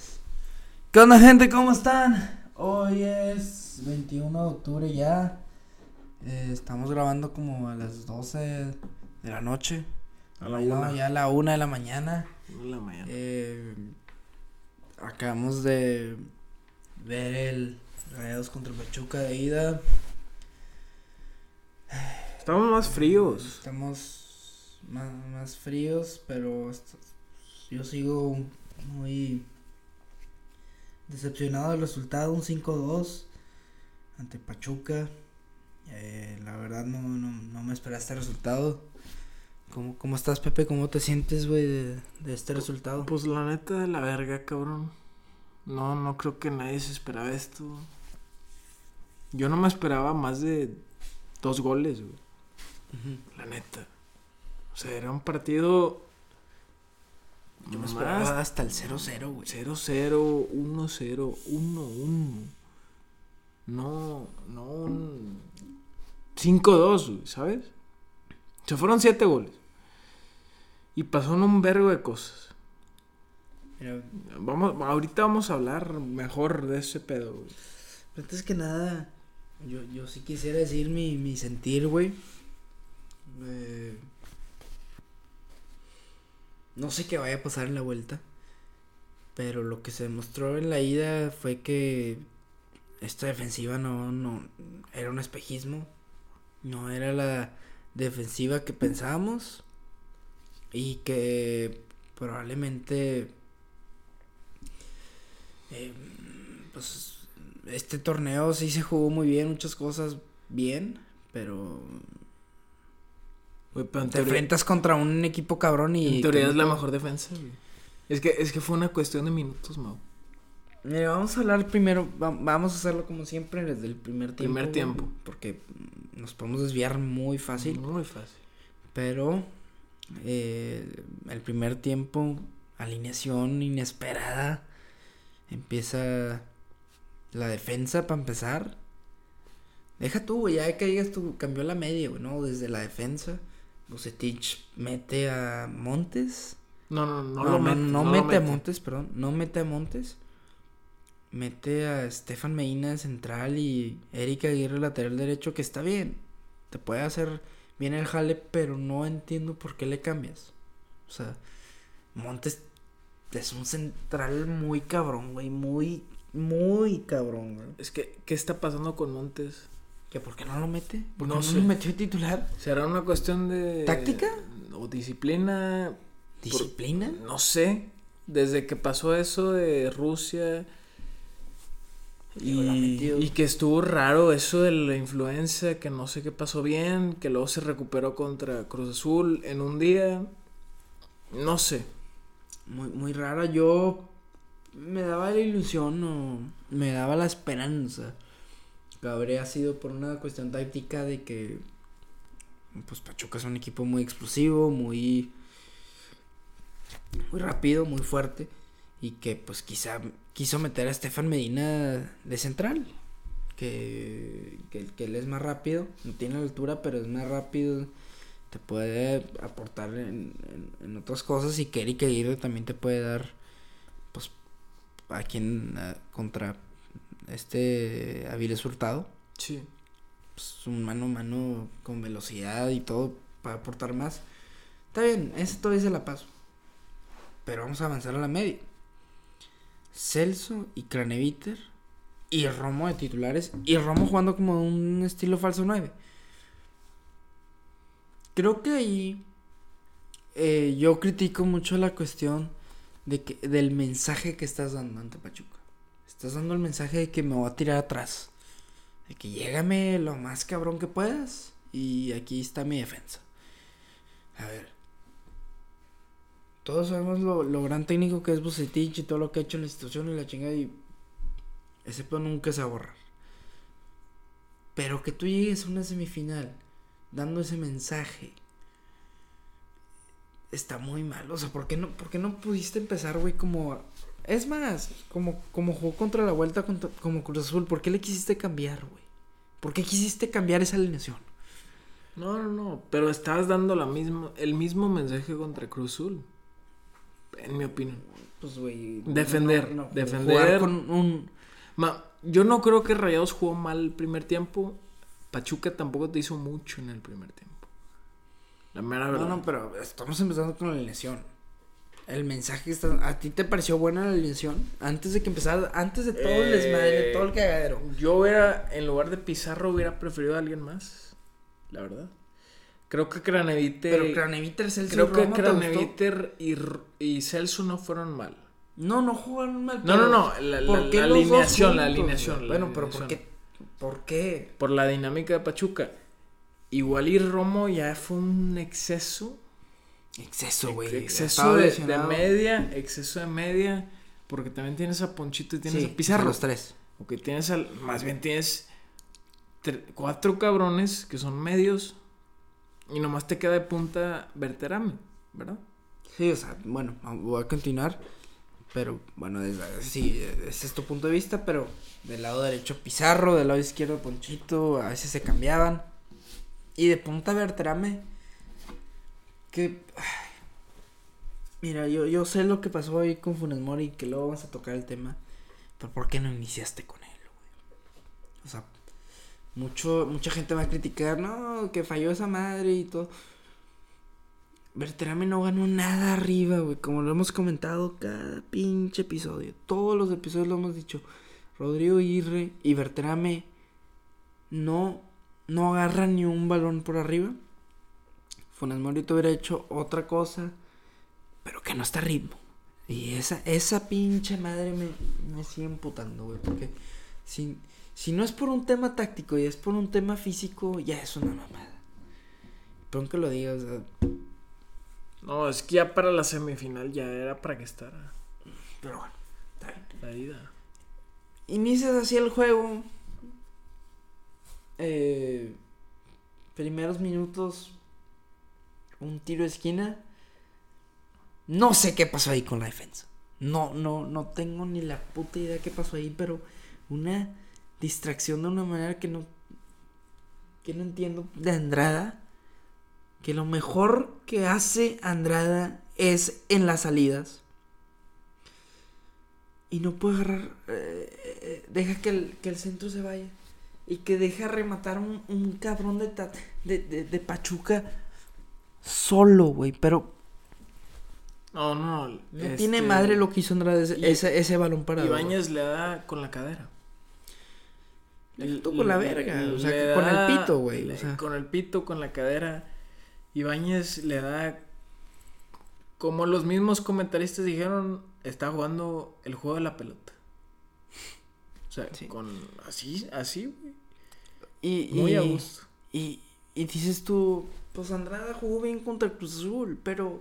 tres. ¿Qué onda, gente? ¿Cómo están? Hoy es 21 de octubre ya. Eh, estamos grabando como a las 12 de la noche. A la No, una. ya a la 1 de la mañana. En la mañana. Eh, acabamos de ver el Rayados contra Pachuca de ida. Estamos más fríos. Estamos más, más fríos, pero yo sigo muy decepcionado del resultado, un 5-2 ante Pachuca. Eh, la verdad no, no, no me esperaba este resultado. ¿Cómo, ¿Cómo estás, Pepe? ¿Cómo te sientes, güey, de, de este resultado? Pues la neta de la verga, cabrón. No, no creo que nadie se esperaba esto. Yo no me esperaba más de dos goles, güey. La neta. O sea, era un partido. Esperaba hasta el 0-0, güey. 0-0, 1-0, 1-1. No, no un 5-2, güey, ¿sabes? Se fueron 7 goles. Y pasaron un vergo de cosas. Vamos, ahorita vamos a hablar mejor de ese pedo, güey. Antes que nada, yo, yo sí quisiera decir mi, mi sentir, güey. Eh, no sé qué vaya a pasar en la vuelta. Pero lo que se demostró en la ida fue que esta defensiva no, no era un espejismo. No era la defensiva que pensábamos. Y que probablemente eh, pues este torneo sí se jugó muy bien, muchas cosas bien, pero Güey, pero en te teoría, enfrentas contra un equipo cabrón y... en teoría es la mejor defensa, güey. Es que, es que fue una cuestión de minutos, Mau. Mira, vamos a hablar primero, va- vamos a hacerlo como siempre desde el primer tiempo. Primer tiempo. Porque nos podemos desviar muy fácil, Muy fácil. pero eh, el primer tiempo, alineación inesperada, empieza la defensa para empezar. Deja tú, güey, ya que digas tú, cambió la media, güey, ¿no? Desde la defensa, Bucetich mete a Montes. No, no, no, No, lo no, mete. no lo mete a Montes, perdón. No mete a Montes. Mete a Estefan Medina de central y Eric Aguirre lateral derecho, que está bien. Te puede hacer bien el jale, pero no entiendo por qué le cambias. O sea, Montes es un central muy cabrón, güey. Muy, muy cabrón, güey. Es que, ¿qué está pasando con Montes? ¿Que por qué no lo mete? ¿Por qué No no, sé. lo metió titular? ¿Será una cuestión de... ¿Táctica? O disciplina. ¿Disciplina? No sé. Desde que pasó eso de Rusia. Y, y que estuvo raro eso de la influencia, que no sé qué pasó bien, que luego se recuperó contra Cruz Azul en un día. No sé. muy, muy rara. Yo me daba la ilusión o me daba la esperanza habría sido por una cuestión táctica de que pues Pachuca es un equipo muy explosivo, muy muy rápido, muy fuerte y que pues quizá quiso meter a Estefan Medina de central. Que, que, él es más rápido, no tiene altura, pero es más rápido, te puede aportar en, en, otras cosas y que Eric Aguirre también te puede dar, pues, a quien contra este Aviles Hurtado, Sí. pues, un mano a mano con velocidad y todo para aportar más. Está bien, eso todavía se la paso. Pero vamos a avanzar a la media. Celso y Craneviter y Romo de titulares y Romo jugando como un estilo falso 9. Creo que ahí eh, yo critico mucho la cuestión de que, del mensaje que estás dando ante Pachuca. Estás dando el mensaje de que me voy a tirar atrás. De que llégame lo más cabrón que puedas. Y aquí está mi defensa. A ver. Todos sabemos lo, lo gran técnico que es Bucetich y todo lo que ha hecho en la institución y la chingada. Y ese nunca se va a borrar. Pero que tú llegues a una semifinal dando ese mensaje. Está muy mal. O sea, ¿por qué no, por qué no pudiste empezar, güey, como... Es más, como, como jugó contra la vuelta contra- como Cruz Azul, ¿por qué le quisiste cambiar, güey? ¿Por qué quisiste cambiar esa alineación? No, no, no. Pero estabas dando la misma, el mismo mensaje contra Cruz Azul. En mi opinión. pues, güey. Defender, no- no, defender. Jugar con un. Ma- yo no creo que Rayados jugó mal el primer tiempo. Pachuca tampoco te hizo mucho en el primer tiempo. La mera verdad. No, no, pero estamos empezando con la alineación. El mensaje que está. ¿A ti te pareció buena la alineación? Antes de que empezara, antes de todo el desmadre, Eh, todo el cagadero. Yo hubiera, en lugar de Pizarro, hubiera preferido a alguien más. La verdad. Creo que Craneviter. Pero Craneviter, Celso creo y que ¿te gustó? Craneviter y, y Celso no fueron mal. No, no jugaron mal. No, no, no. La, ¿por la- qué alineación, la alineación. la Bueno, pero ¿por alineación. qué? ¿Por qué? Por la dinámica de Pachuca. Igual y Romo ya fue un exceso. Exceso, güey. exceso de, media. Exceso de media. Porque también tienes a Ponchito y tienes Sí, a Pizarro. Los tres. Ok, tienes al. Más bien tienes. cuatro cabrones que son medios. Y nomás te queda de punta Verterame, ¿verdad? Sí, o sea, bueno, voy a continuar. Pero bueno, sí, ese es tu punto de vista. Pero del lado derecho Pizarro, del lado izquierdo Ponchito, a veces se cambiaban. Y de punta Bertrame. Que. mira, yo, yo sé lo que pasó ahí con Funes Mori, que luego vamos a tocar el tema. Pero ¿por qué no iniciaste con él, güey? O sea, mucho, mucha gente va a criticar, no, que falló esa madre y todo. Berterame no ganó nada arriba, güey. Como lo hemos comentado cada pinche episodio. Todos los episodios lo hemos dicho. Rodrigo Aguirre y Berterame no, no agarran ni un balón por arriba. Funes Mori hubiera hecho otra cosa, pero que no está a ritmo. Y esa, esa pinche madre me, me sigue emputando, güey. Porque si, si no es por un tema táctico y es por un tema físico, ya es una mamada. Perdón que lo diga, o sea, No, es que ya para la semifinal ya era para que estará pero bueno, está bien. la ida. Inicias así el juego. Eh, primeros minutos. Un tiro de esquina. No sé qué pasó ahí con la defensa. No, no, no tengo ni la puta idea qué pasó ahí, pero una distracción de una manera que no. que no entiendo. De Andrada. Que lo mejor que hace Andrada es en las salidas. Y no puede agarrar. eh, eh, deja que el, que el centro se vaya. Y que deja rematar un, un cabrón de, de, de, de Pachuca solo, güey. Pero No, no. no este, tiene madre lo que hizo Andrade ese, y- ese, ese balón parado. Ibáñez le da con la cadera. Deja tú con la verga, o sea, Le con el pito, güey, o le- sea. Con el pito, con la cadera. Ibáñez le da. Como los mismos comentaristas dijeron, está jugando el juego de la pelota. O sea, Sí. con así, así, güey. Y, Muy y- a gusto. Y, y dices tú, pues Andrada jugó bien contra el Cruz Azul, pero.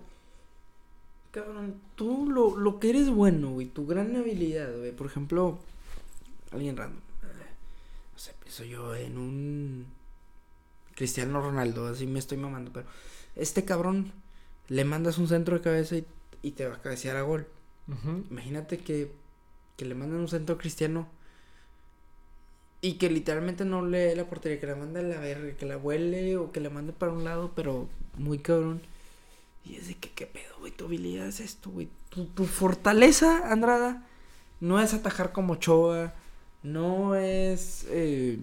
Cabrón, tú lo, lo que eres bueno, güey, tu gran habilidad, güey. Por ejemplo, alguien random. eh, No sé, pienso yo en un. Cristiano Ronaldo, así me estoy mamando, pero. Este cabrón le mandas un centro de cabeza y, y te va a cabecear a gol. Imagínate que, que le mandan un centro a Cristiano y que literalmente no lee la portería, que la manda a la verga, que la huele o que la mande para un lado, pero muy cabrón. Y es de que, ¿qué pedo, güey? Tu habilidad es esto, güey. Tu, tu fortaleza, Andrada, no es atajar como Choa, no es eh,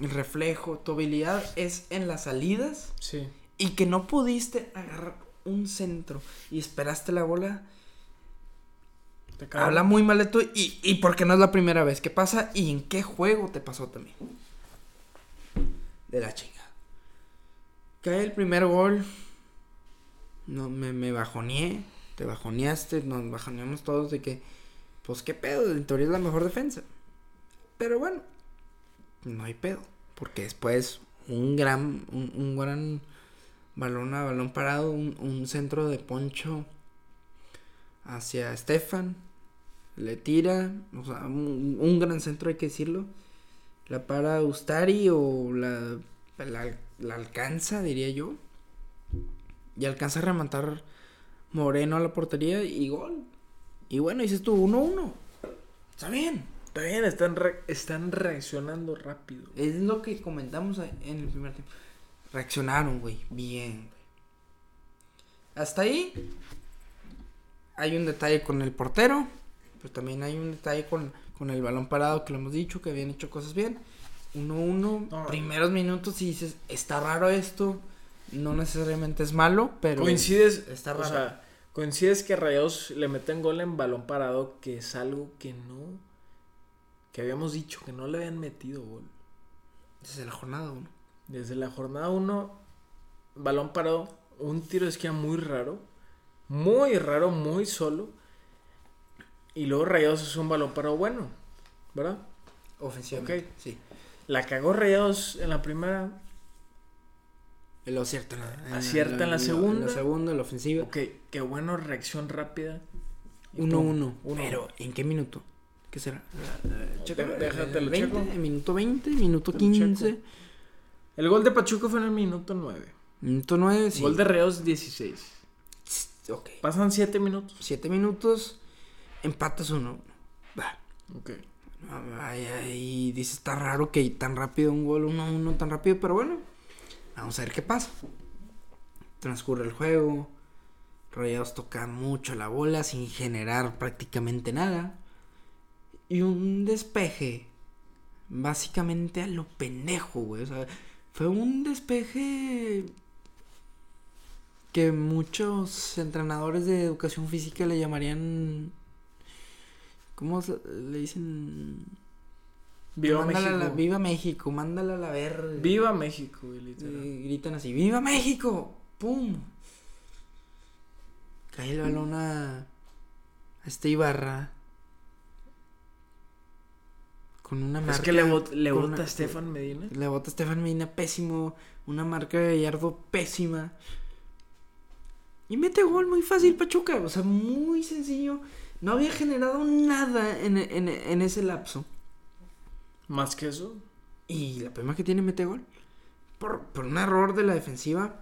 el reflejo. Tu habilidad es en las salidas Sí. y que no pudiste agarrar un centro y esperaste la bola. Te. Habla muy mal de tú y, y porque no es la primera vez que pasa y en qué juego te pasó también. De la chinga. Cae el primer gol. No, me, me bajoneé. Te bajoneaste. Nos bajoneamos todos de que, pues qué pedo, en teoría es la mejor defensa. Pero bueno, no hay pedo. Porque después un gran, un, un gran balón a balón parado, un, un centro de poncho hacia Stefan. Le tira, o sea, un, un gran centro hay que decirlo. La para Ustari o la, la, la alcanza, diría yo. Y alcanza a rematar Moreno a la portería y gol. Y bueno, dices tú 1-1. Está bien. Está bien, están, re- están reaccionando rápido. Es lo que comentamos en el primer tiempo. Reaccionaron, güey. Bien, güey. Hasta ahí. hay un detalle con el portero, pero también hay un detalle con, con el balón parado que lo hemos dicho, que habían hecho cosas bien. 1-1, No. primeros minutos y dices, está raro esto, no necesariamente es malo, pero... Coincides, está o raro. sea, coincides que Rayados le meten gol en balón parado, que es algo que no, que habíamos dicho que no le habían metido gol. Desde la jornada 1. Desde la jornada 1, balón parado, un tiro de esquina muy raro, muy raro, muy solo. Y luego Rayados es un balón parado bueno, ¿verdad? Ofensivamente, Ok. sí. La cagó Rayados en la primera. Lo acierta en la, Acierta en la lo- segunda. En la segunda, en la ofensiva. Ok, qué bueno, reacción rápida. Y 1-1. pum, uno. Pero, ¿en qué minuto? ¿Qué será? Checa, déjate lo 20, checo. Minuto 20, minuto Te lo checo. 15. El gol de Pachuca fue en el minuto 9. Minuto 9, sí. Gol de Rayados 16. Ok. Pasan 7 minutos. 7 minutos, empatas 1. Va. Ok. Ay, ay, dice, está raro que tan rápido un gol 1-1 tan rápido, pero bueno, vamos a ver qué pasa. Transcurre el juego, Rayados toca mucho la bola sin generar prácticamente nada. Y un despeje, básicamente a lo pendejo, güey. O sea, fue un despeje que muchos entrenadores de educación física le llamarían ¿Cómo le dicen? Viva Mándala México. la- viva México, mándala a la ver. Viva México, literal. Eh, gritan así, ¡Viva México! ¡Pum! Cae el balón a, a este Ibarra. Con una marca. Es que le, bot- le bota una- a Stefan Medina. Le bota a Estefan Medina pésimo. Una marca de Gallardo pésima. Y mete gol muy fácil, Pachuca. O sea, muy sencillo. No había generado nada en, en, en ese lapso. Más que eso. Y la primera que tiene mete gol. Por, por un error de la defensiva.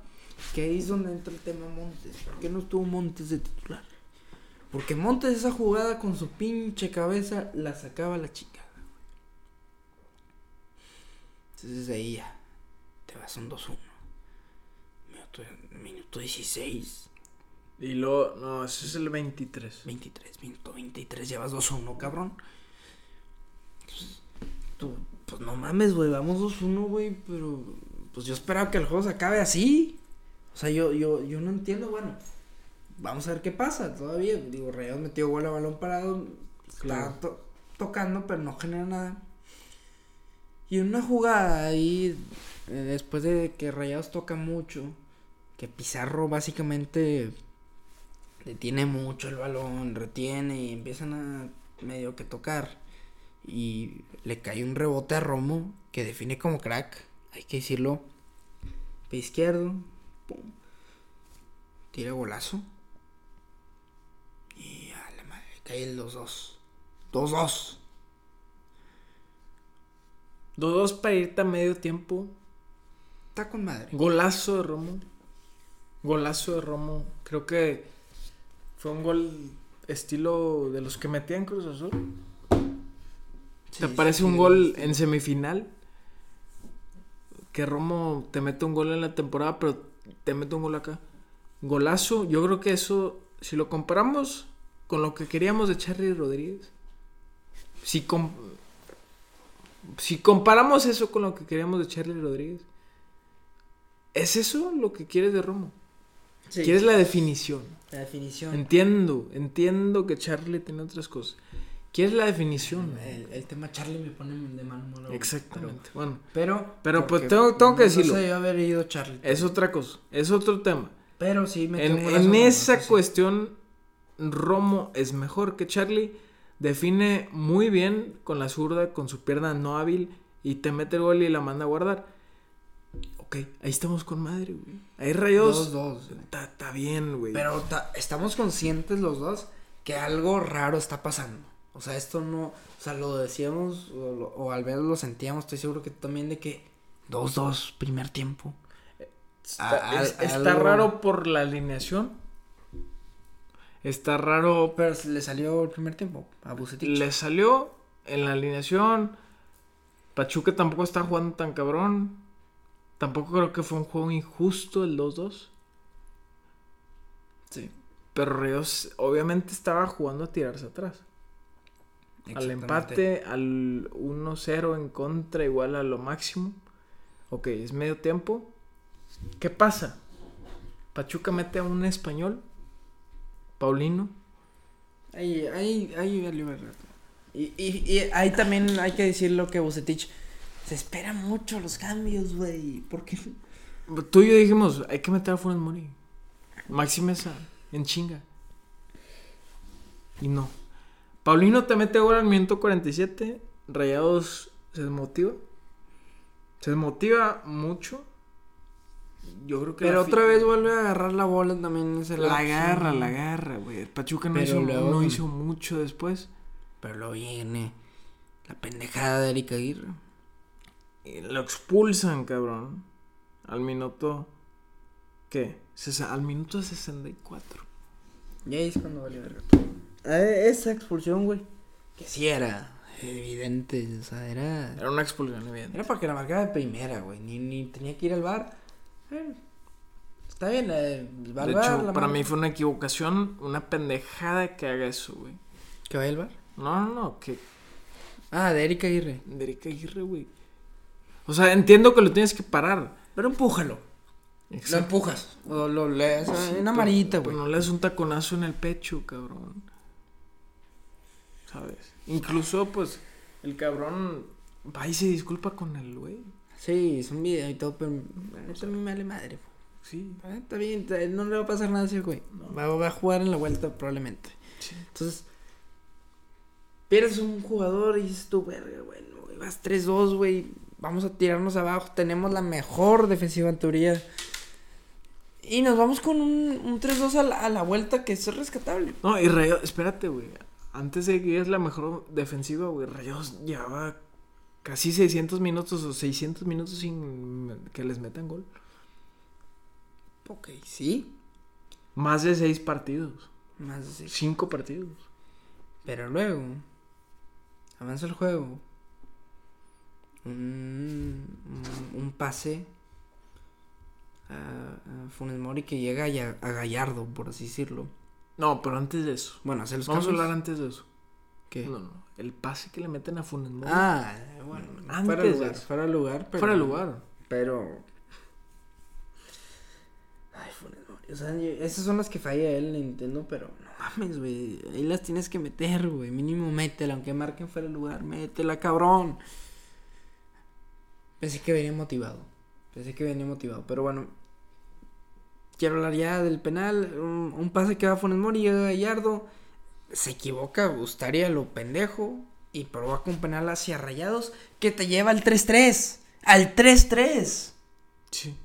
Que ahí es donde entra el tema Montes. ¿Por qué no estuvo Montes de titular? Porque Montes esa jugada con su pinche cabeza la sacaba la chica. Entonces ahí ya. Te vas un 2-1. Minuto, minuto 16. Y luego, no, ese es el 23. 23, minuto 23, llevas 2-1, cabrón. Pues, tú, pues no mames, güey, vamos 2-1, güey, pero pues yo esperaba que el juego se acabe así. O sea, yo, yo, yo no entiendo, bueno, vamos a ver qué pasa todavía. Digo, Rayados metió gol a balón parado, Claro. está to- tocando, pero no genera nada. Y en una jugada ahí, eh, después de que Rayados toca mucho, que Pizarro básicamente detiene mucho el balón, retiene y empiezan a medio que tocar. Y le cae un rebote a Romo que define como crack, hay que decirlo. Pie izquierdo, pum. Tira golazo. Y a la madre, cae el 2-2. 2-2. 2-2 para irte a medio tiempo. Está con madre. Golazo de Romo. Golazo de Romo. Creo que fue un gol estilo de los que metían Cruz Azul. Sí, ¿Te parece sí, un gol sí. en semifinal? Que Romo te mete un gol en la temporada, pero te mete un gol acá. Golazo, yo creo que eso, si lo comparamos con lo que queríamos de Charlie Rodríguez, si, com- si comparamos eso con lo que queríamos de Charlie Rodríguez, ¿es eso lo que quieres de Romo? Quieres la definición. La definición. Entiendo, entiendo que Charlie tiene otras cosas. ¿Quieres la definición? El, el tema Charlie me pone de mal humor. Exactamente. Bueno, Pero. Pero, pues, tengo- tengo que no decirlo. se debió haber ido Charlie. es otra cosa, es otro tema. Pero sí me En, en esa cuestión, Romo es mejor que Charlie. Define muy bien con la zurda, con su pierna no hábil y te mete el gol y la manda a guardar. Ok, ahí estamos con madre, güey. Ahí rayos. Dos, dos. güey. Está bien, güey. Pero ta- estamos conscientes los dos que algo raro está pasando. O sea, esto no. O sea, lo decíamos o, lo- o al menos lo sentíamos. Estoy seguro que tú también de que 2-2, primer tiempo. está, a- es- a- está algo- raro por la alineación. Está raro Pero le salió el primer tiempo a Bucetich. Le salió en la alineación. Pachuca tampoco está jugando tan cabrón. Tampoco creo que fue un juego injusto el 2-2. Sí. Pero Rayados obviamente estaba jugando a tirarse atrás. Al empate, al 1-0 en contra, igual a lo máximo. Ok, es medio tiempo. ¿Qué pasa? Pachuca mete a un español, Paulino. Ahí, ahí, ahí. Y, y, y ahí también hay que decir lo que Bucetich se espera mucho los cambios, güey. Porque Tú y yo dijimos, hay que meter a Funes Mori. Maxi Mesa, en chinga. Y no. Paulino te mete gol al minuto 47. Rayados se desmotiva. Se desmotiva mucho. Yo creo que. Pero otra vez vuelve a agarrar la bola también La agarra, la agarra, güey. Pachuca no, Pero hizo, luego- no hizo mucho después. Pero luego viene la pendejada de Erika Aguirre. Y lo expulsan, cabrón. Al minuto. ¿Qué? Al minuto 64. Y ahí es cuando valió verga. Esa expulsión, güey. Que sí era evidente, o sea, era... Era una expulsión, evidente. Era para que la marcara de primera, güey. Ni, ni tenía que ir al bar. Eh, está bien, eh, va al De bar, hecho, la para mí fue una equivocación, una pendejada que haga eso, güey. ¿Que vaya al bar? No, no, no, que Ah, de Erika Aguirre. de Erika Aguirre, güey. O sea, entiendo que lo tienes que parar. Pero empújalo. Lo Exacto. empujas. O lo lees. Sí, una pero güey. No le das un taconazo en el pecho, cabrón. ¿Sabes? Incluso, pues, el cabrón va y se disculpa con el güey. Sí, es un video y todo, pero a mí me vale madre. güey. Sí. Ah, Está bien, no le va a pasar nada a ese güey. Va, va a jugar en la vuelta probablemente. sí. Entonces, pierdes un jugador y dices tú, verga, güey, vas 3-2, güey. Vamos a tirarnos abajo. Tenemos la mejor defensiva en teoría. Y nos vamos con un, un 3-2 a, la- a la vuelta que es rescatable. No, y Rayados, espérate, güey. Antes de que es la mejor defensiva, güey, Rayados llevaba casi 600 minutos o 600 minutos sin que les metan gol. Ok, sí. Más de 6 partidos. Más de seis. 5 partidos. Pero luego, avanza el juego. Un, un, pase a, a Funes Mori que llega a, a Gallardo, por así decirlo. No, pero antes de eso. Bueno, hace los Vamos a hablar antes de eso. ¿Qué? No, no. El pase que le meten a Funes Mori. Ah, bueno, Antes fuera de lugar, eso. fuera lugar, pero... fuera lugar. Pero... Ay, Funes Mori, o sea, esas son las que falla él, Nintendo, pero no mames, güey, ahí las tienes que meter, güey, mínimo métela, aunque marquen fuera de lugar, métela, cabrón. Pensé que venía motivado, pensé que venía motivado, pero bueno, quiero hablar ya del penal, un, un pase que va a Funes Mori, llega Gallardo, se equivoca Gustaría lo pendejo y provoca un penal hacia Rayados que te lleva al 3-3, al 3-3. Sí.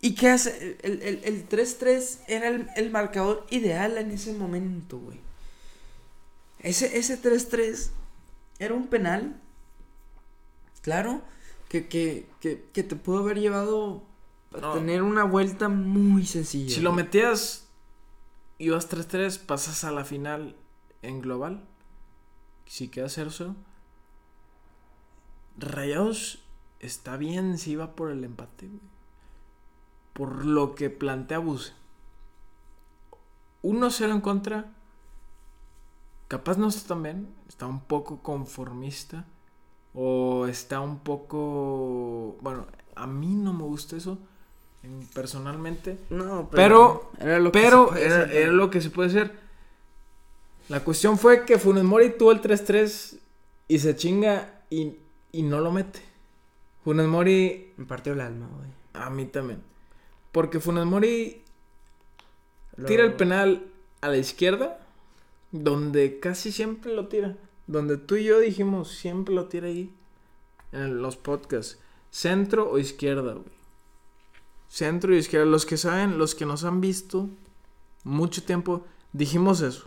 ¿Y qué hace? El, el, el 3-3 era el, el marcador ideal en ese momento, güey. Ese, ese 3-3 era un penal, claro, que, que, que, que te pudo haber llevado a No. tener una vuelta muy sencilla. Si lo metías, ibas 3-3, pasas a la final en global. Si queda 0-0. Rayados está bien si iba por el empate, güey. Por lo que plantea Buse. 1-0 en contra. Capaz no está tan bien. Está un poco conformista. O está un poco. Bueno, a mí no me gusta eso. en- Personalmente. No, Pero- era lo que Pero era, lo que se puede hacer. La cuestión fue que Funes Mori tuvo el 3-3 y se chinga y, y no lo mete. Funes Mori, Me partió el alma, güey. a mí también. Porque Funes Mori Lo- tira el penal a la izquierda, donde casi siempre lo tira. Donde tú y yo dijimos, siempre lo tira ahí. En los podcasts. Centro o izquierda, güey. Centro y izquierda. Los que saben, los que nos han visto mucho tiempo, dijimos eso.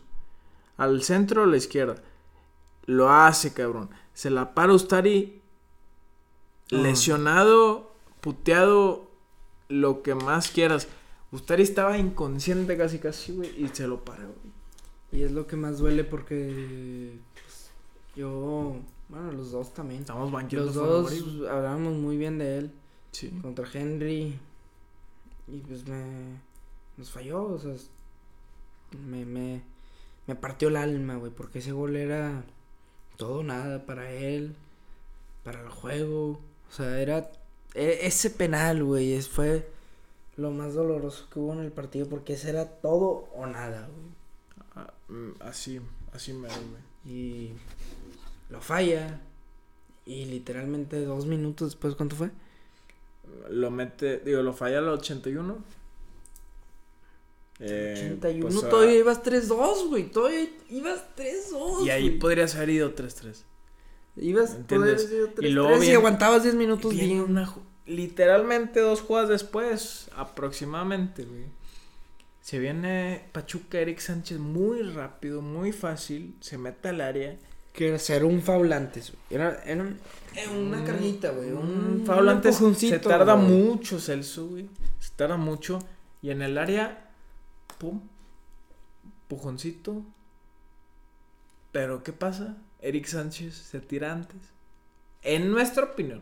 Al centro o a la izquierda. Lo hace, cabrón. Se la para Ustari. Ah. Lesionado, puteado, lo que más quieras. Ustari estaba inconsciente casi casi, güey, y se lo para, güey. Y es lo que más duele porque yo, bueno, los dos también. Estamos banqueando Los dos güey. hablábamos muy bien de él Sí. contra Henry y pues me nos falló, o sea, me, me, me partió el alma, güey, porque ese gol era todo o nada para él, para el juego. O sea, era e- ese penal, güey, fue lo más doloroso que hubo en el partido porque ese era todo o nada, güey. Ah, mm, así, así me güey. Y lo falla. Y literalmente dos minutos después, ¿cuánto fue? Lo mete, digo, lo falla al 81. Eh, 81, pues, ah, todavía ibas 3-2, güey. Todavía ibas 3-2. Y ahí güey. podrías haber ido 3-3. Ibas, ¿Entiendes? podrías Y luego 3-3 y viene- aguantabas 10 minutos Viene bien. una literalmente dos jugadas después, aproximadamente, güey. Se viene Pachuca Eric Sánchez muy rápido, muy fácil, se mete al área. Que era ser un foul antes, güey. Era, era era una Un- carguita, güey. Un, Un foul antes se tarda güey. mucho, Celso, güey. Se tarda mucho. Y en el área, pum, pujoncito. Pero, ¿qué pasa? Eric Sánchez se tira antes. En nuestra opinión.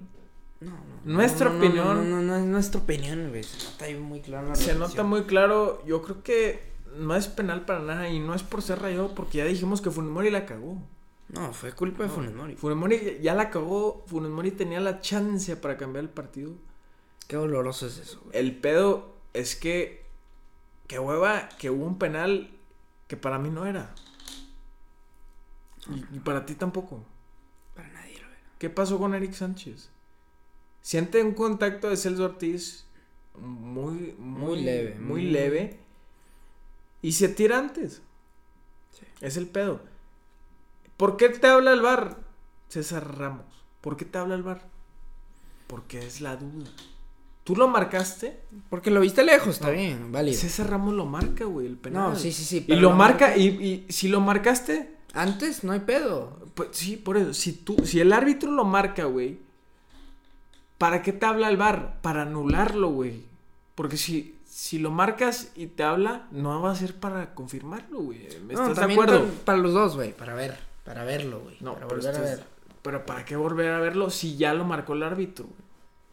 No, no. Nuestra no, no, opinión- No, no, no, es nuestra opinión, güey. Se nota ahí muy claro. la Se nota muy claro. Yo creo que no es penal para nada. Y no es por ser rayado, porque ya dijimos que Funemori la cagó. No, fue culpa de No, Funes Mori. Funemori ya la cagó. Funemori tenía la chance para cambiar el partido. Qué doloroso es eso, güey. El pedo es que. Que hueva que hubo un penal que para mí no era. Y, y para ti tampoco. Para nadie, güey. ¿Qué pasó con Eric Sánchez? Siente un contacto de Celso Ortiz muy, muy, Muy leve, Muy muy- leve. Y se tira antes. Sí. Es el pedo. ¿Por qué te habla el bar, César Ramos? ¿Por qué te habla el bar? Porque es la duda. ¿Tú lo marcaste? Porque lo viste lejos, está No. bien, válido. César Ramos lo marca, güey, el penal. No, sí, sí, sí. Y lo marca, y, y si lo marcaste, Antes no hay pedo. pues sí, por eso. Si tú, si el árbitro lo marca, güey, ¿para qué te habla el bar? Para anularlo, güey. Porque si, si lo marcas y te habla, no va a ser para confirmarlo, güey. ¿Me No, ¿Estás de acuerdo? Para, para los dos, güey. Para ver. Para verlo, güey. No, para pero volver a estás- ver. Pero ¿para qué volver a verlo si ya lo marcó el árbitro, güey?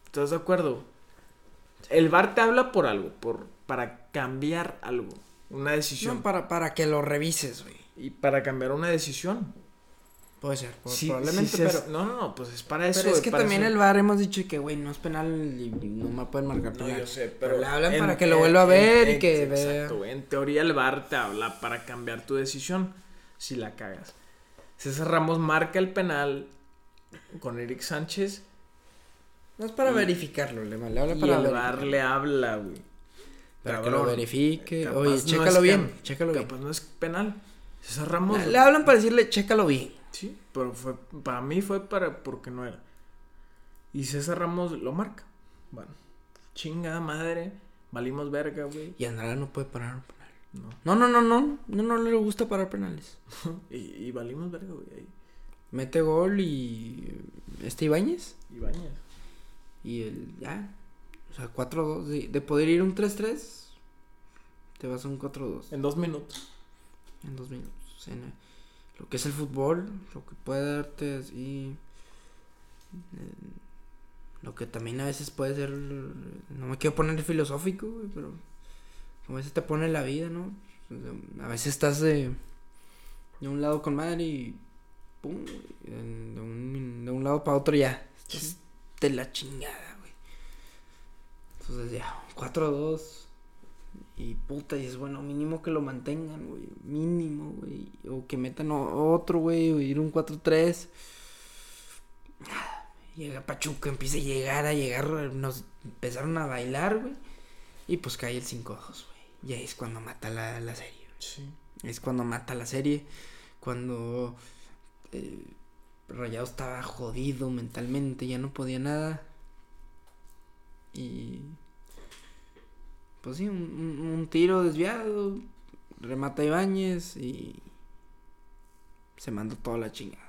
¿Estás de acuerdo? El bar te habla por algo, por para cambiar algo, una decisión. No, para, para que lo revises, güey. Y para cambiar una decisión. Puede ser, Sí, probablemente, sí pero... No, no, no, pues es para eso. Pero es que también eso. el VAR hemos dicho que, güey, no es penal y no me pueden marcar No, penal. yo sé, Pero pero... le hablan en- para que lo vuelva a ver en- y que vea. Exacto. En teoría el VAR te habla para cambiar tu decisión si la cagas. César Ramos marca el penal con Eric Sánchez No es para Y- verificarlo, le, le habla y para el verificar. VAR le habla, güey. Para que lo verifique. Capaz Oye, chécalo bien, chécalo bien. Capaz no es penal. César Ramos... Le, le hablan para decirle, chécalo bien. Sí, pero fue, para mí fue para porque no era. Y César Ramos lo marca. Bueno, chingada madre, valimos verga, güey. Y Andrada no puede parar. No. No, no, no, no. No, no le gusta parar penales. Y, y valimos verga, güey. ahí. Mete gol y... Este Ibáñez. Y bañas. Y el... Ya. O sea, 4-2. De, de poder ir un 3-3, te vas a un 4-2. En dos minutos. En dos minutos. En- lo que es el fútbol, lo que puede darte así. eh, lo que también a veces puede ser. No me quiero poner filosófico, güey, pero. A veces te pone la vida, ¿no? A veces estás de. De un lado con madre y. Pum, de, un, de un lado para otro ya. Estás Sí. de la chingada, güey. Entonces ya, 4-2. Y puta, y es bueno, mínimo que lo mantengan, güey. Mínimo, güey. O que metan otro, güey. O ir un 4-3. Llega Pachuca, empieza a llegar, a llegar. Nos empezaron a bailar, güey. Y pues cae el 5-2, güey. Y ahí es cuando mata la, la serie. Sí. Es cuando mata la serie. Cuando eh, Rayado estaba jodido mentalmente, ya no podía nada. Y. Pues sí, un, un- un tiro desviado. Remata Ibáñez y. Se mandó toda la chingada.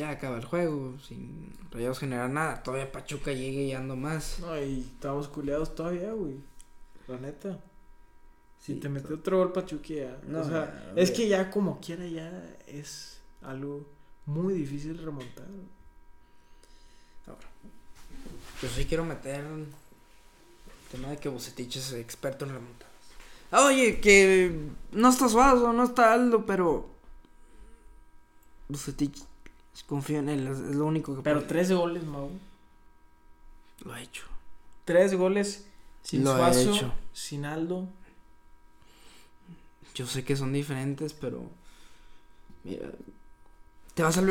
Ya acaba el juego, sin Rayados generar nada. Todavía Pachuca llegue y ando más. No, y estamos culeados todavía, güey. La neta. Si Sí, te metió otro gol Pachuca ya. No, o sea, ya, es que ya como quiera ya es algo muy difícil remontar. Yo sí quiero meter tema de que Bucetich es experto en remontadas. Oye, que no está Suazo, no está Aldo, pero Bucetich confío en él, es, lo único que Pero puede. tres goles, Mau. lo ha hecho. Tres goles sin Lo Suazo, hecho. sin Aldo. Yo sé que son diferentes, pero mira, te vas al.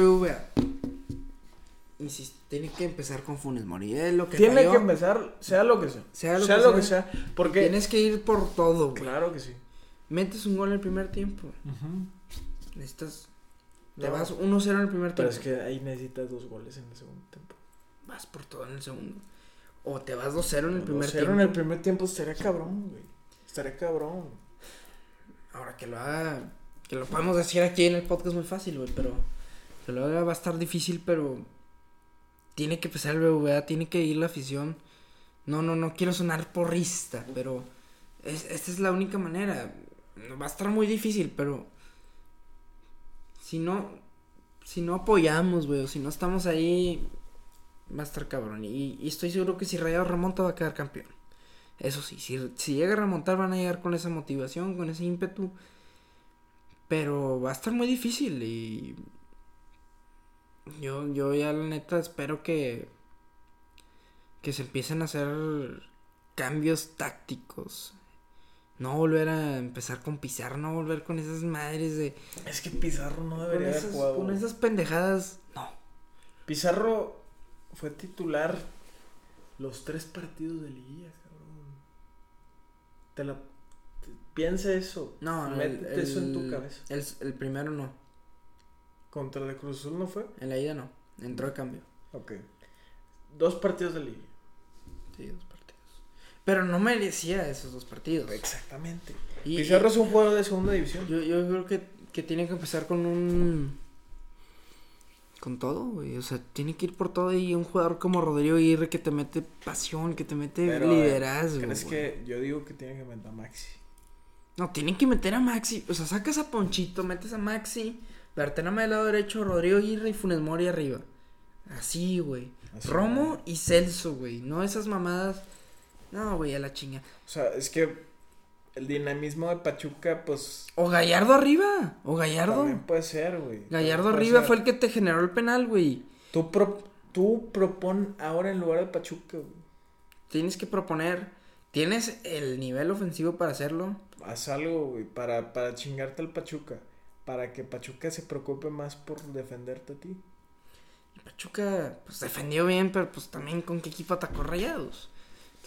Y si tiene que empezar con Funes Mori, es lo que Tiene que empezar, sea lo que sea. Sea Sea lo lo, que que, sea. sea. Porque. Tienes que ir por todo, güey. Claro que sí. Metes un gol en el primer tiempo. Ujú. Necesitas. Te No, vas 1-0 en el primer Pero tiempo. es que ahí necesitas dos goles en el segundo tiempo. Vas por todo en el segundo. O te vas 2-0 en el primer tiempo. en el primer tiempo estaría cabrón, güey. Estaría cabrón. Ahora que lo haga. Que lo podemos decir aquí en el podcast muy fácil, güey. Pero. Que lo haga va a estar difícil, pero. Tiene que empezar el BBVA, tiene que ir la afición. No, no, no quiero sonar porrista, pero. Es, esta es la única manera. Va a estar muy difícil, pero. Si no. Si no apoyamos, güey, si no estamos ahí. Va a estar cabrón. Y, estoy seguro que si Rayado remonta va a quedar campeón. Eso sí, si, si llega a remontar van a llegar con esa motivación, con ese ímpetu. Pero va a estar muy difícil y yo, yo ya la neta espero que que se empiecen a hacer cambios tácticos. No volver a empezar con Pizarro, no volver con esas madres de Es que Pizarro no con debería haber esas, jugado. con esas pendejadas. No. Pizarro fue titular los tres partidos de liguilla, cabrón. Te la. te- piensa eso. No, el, Métete eso en tu el- cabeza. El, el primero no. Contra el Cruz Azul no fue. En la ida no. Entró a cambio. Ok. Dos partidos de liguilla. Sí, dos partidos. Pero no merecía esos dos partidos. Exactamente. Y- Pizarro es un jugador de segunda división. Yo, yo creo que, que tiene que empezar con un. Con todo, güey. O sea, tiene que ir por todo. Y un jugador como Rodrigo Aguirre que te mete pasión, que te mete Pero, liderazgo. ¿Crees güey. que yo digo que tiene que meter a Maxi? No, tienen que meter a Maxi. O sea, sacas a Ponchito, metes a Maxi. Bertenama del lado derecho, Rodrigo Aguirre y Funes Mori arriba. Así, güey. Así, Romo y Celso, güey. No esas mamadas. No, güey, a la chinga. O sea, es que el dinamismo de Pachuca, pues. O Gallardo arriba. O Gallardo. También puede ser, güey. Gallardo arriba ser. fue el que te generó el penal, güey. Tú, pro- tú propon ahora en lugar de Pachuca, güey. Tienes que proponer. ¿Tienes el nivel ofensivo para hacerlo? Haz algo, güey, para, para chingarte al Pachuca. Para que Pachuca se preocupe más por defenderte a ti. Pachuca, pues defendió bien, pero pues también con qué equipo atacó rayados.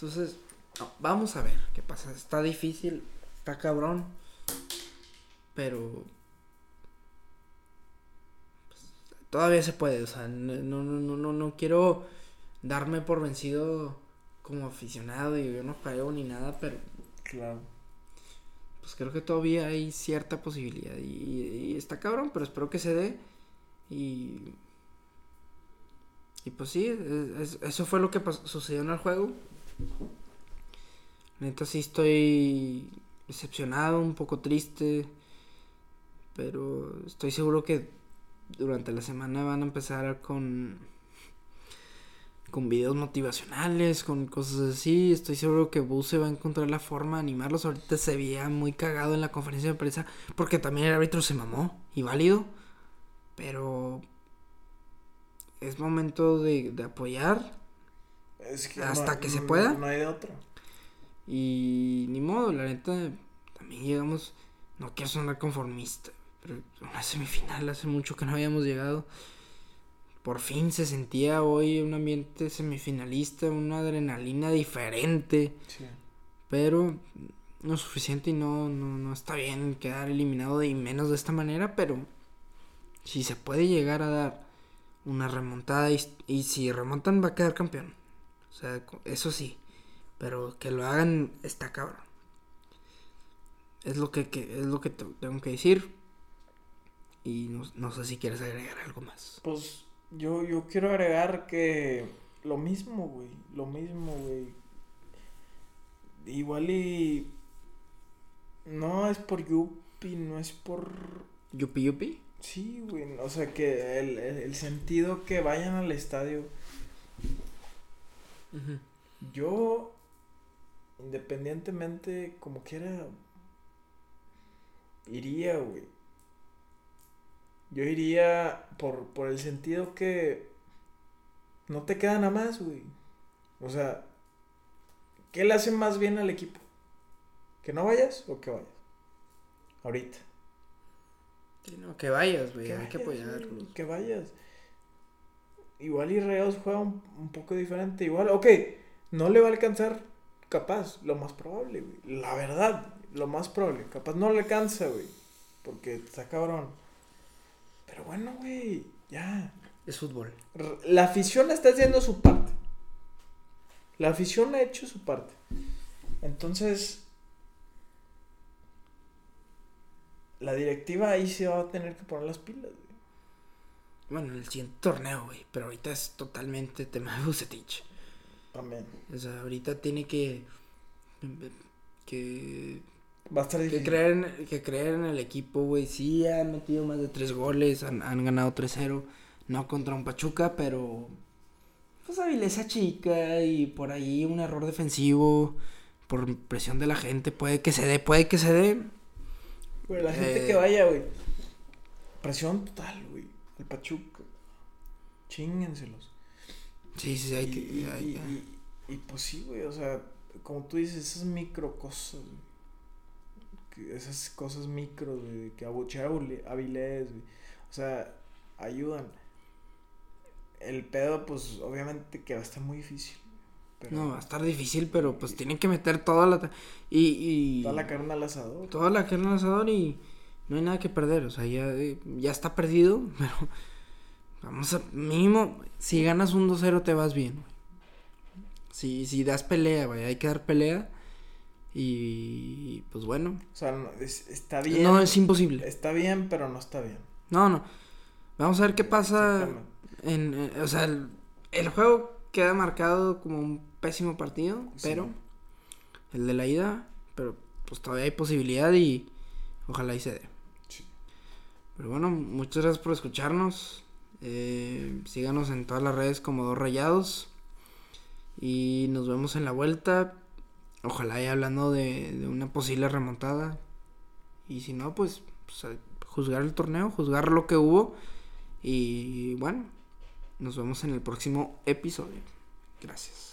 Entonces, no, vamos a ver qué pasa. Está difícil, está cabrón. Pero. pues, todavía se puede, o sea, no, no, no, no, no quiero darme por vencido como aficionado y yo no juego ni nada, pero Claro. pues creo que todavía hay cierta posibilidad y, y está cabrón, pero espero que se dé y y pues sí, es- es- eso fue lo que sucedió en el juego. Neta sí estoy decepcionado, un poco triste, pero estoy seguro que durante la semana van a empezar con con videos motivacionales, con cosas así. Estoy seguro que Buse va a encontrar la forma de animarlos. Ahorita se veía muy cagado en la conferencia de prensa porque también el árbitro se mamó y válido. Pero es momento de, de apoyar Es que Hasta no- que se pueda. No hay de otra. y ni modo, la neta también llegamos, no quiero sonar conformista, pero una semifinal hace mucho que no habíamos llegado. Por fin se sentía hoy un ambiente semifinalista, una adrenalina diferente. Sí. pero no es suficiente y no, no, no está bien quedar eliminado y menos de esta manera, pero si se puede llegar a dar una remontada y, y si remontan va a quedar campeón. O sea, eso sí, pero que lo hagan está cabrón. Es lo que, que- es lo que te- tengo que decir. Y no, no sé si quieres agregar algo más. Pues yo, yo quiero agregar que lo mismo, güey. Lo mismo, güey. Igual y. No es por Yupi, no es por. Yupi yupi. Sí, güey. O sea, que el, el, el sentido que vayan al estadio. Yo independientemente, como quiera, iría, güey. Yo iría por, por el sentido que no te queda nada más, güey. O sea, ¿qué le hace más bien al equipo? ¿Que no vayas o que vayas? Ahorita. Sí, no, que vayas, güey. Hay que apoyarlos. güey, Que vayas. Igual y Reos juega un, un poco diferente. Igual, ok, no le va a alcanzar, capaz, lo más probable, güey. La verdad, lo más probable. Capaz no le alcanza, güey. Porque está cabrón. Pero bueno, güey, ya. Es fútbol. La afición está haciendo su parte. La afición ha hecho su parte. Entonces, la directiva ahí se va a tener que poner las pilas, Bueno, el siguiente torneo, güey. Pero ahorita es totalmente tema de Bucetich. También. O sea, ahorita tiene que. Que. Va a estar Que difícil. creer, en, que creer en el equipo, güey. Sí, han metido más de tres goles. Han, han ganado 3-0. No contra un Pachuca, pero. Pues habileza chica y por ahí un error defensivo. Por presión de la gente. Puede que se dé, puede que se dé. Güey, la gente Eh. que vaya, güey. Presión total, güey. El Pachuca. Chinguenselos. Sí, sí, hay y, que. y, hay- y- pues sí, güey. O sea, como tú dices, esas micro cosas, güey. Esas cosas micro, güey. Que abuchear Avilés, Avilés, güey. O sea, ayudan. El pedo, pues, obviamente que va a estar muy difícil. Pero No, va a estar difícil, pero pues tienen que meter toda la. Y. y toda la carne al asador. toda la carne al asador y no hay nada que perder. O sea, ya, eh, ya está perdido, pero vamos a. Mínimo, si ganas un 2-0 te vas bien. Si, si das pelea, güey, hay que dar pelea. Y pues bueno. O sea, no, es- está bien. No, es imposible. Está bien, pero no está bien. No, no. Vamos a ver qué pasa. En, eh, o sea, el, el juego queda marcado como un pésimo partido, Sí. pero el de la ida, pero pues todavía hay posibilidad y ojalá y se dé. Pero bueno, muchas gracias por escucharnos. Eh, síganos en todas las redes como Dos Rayados. Y nos vemos en la vuelta. Ojalá y hablando de, una posible remontada. Y si no, pues, pues, juzgar el torneo, juzgar lo que hubo. Y bueno, nos vemos en el próximo episodio. Gracias.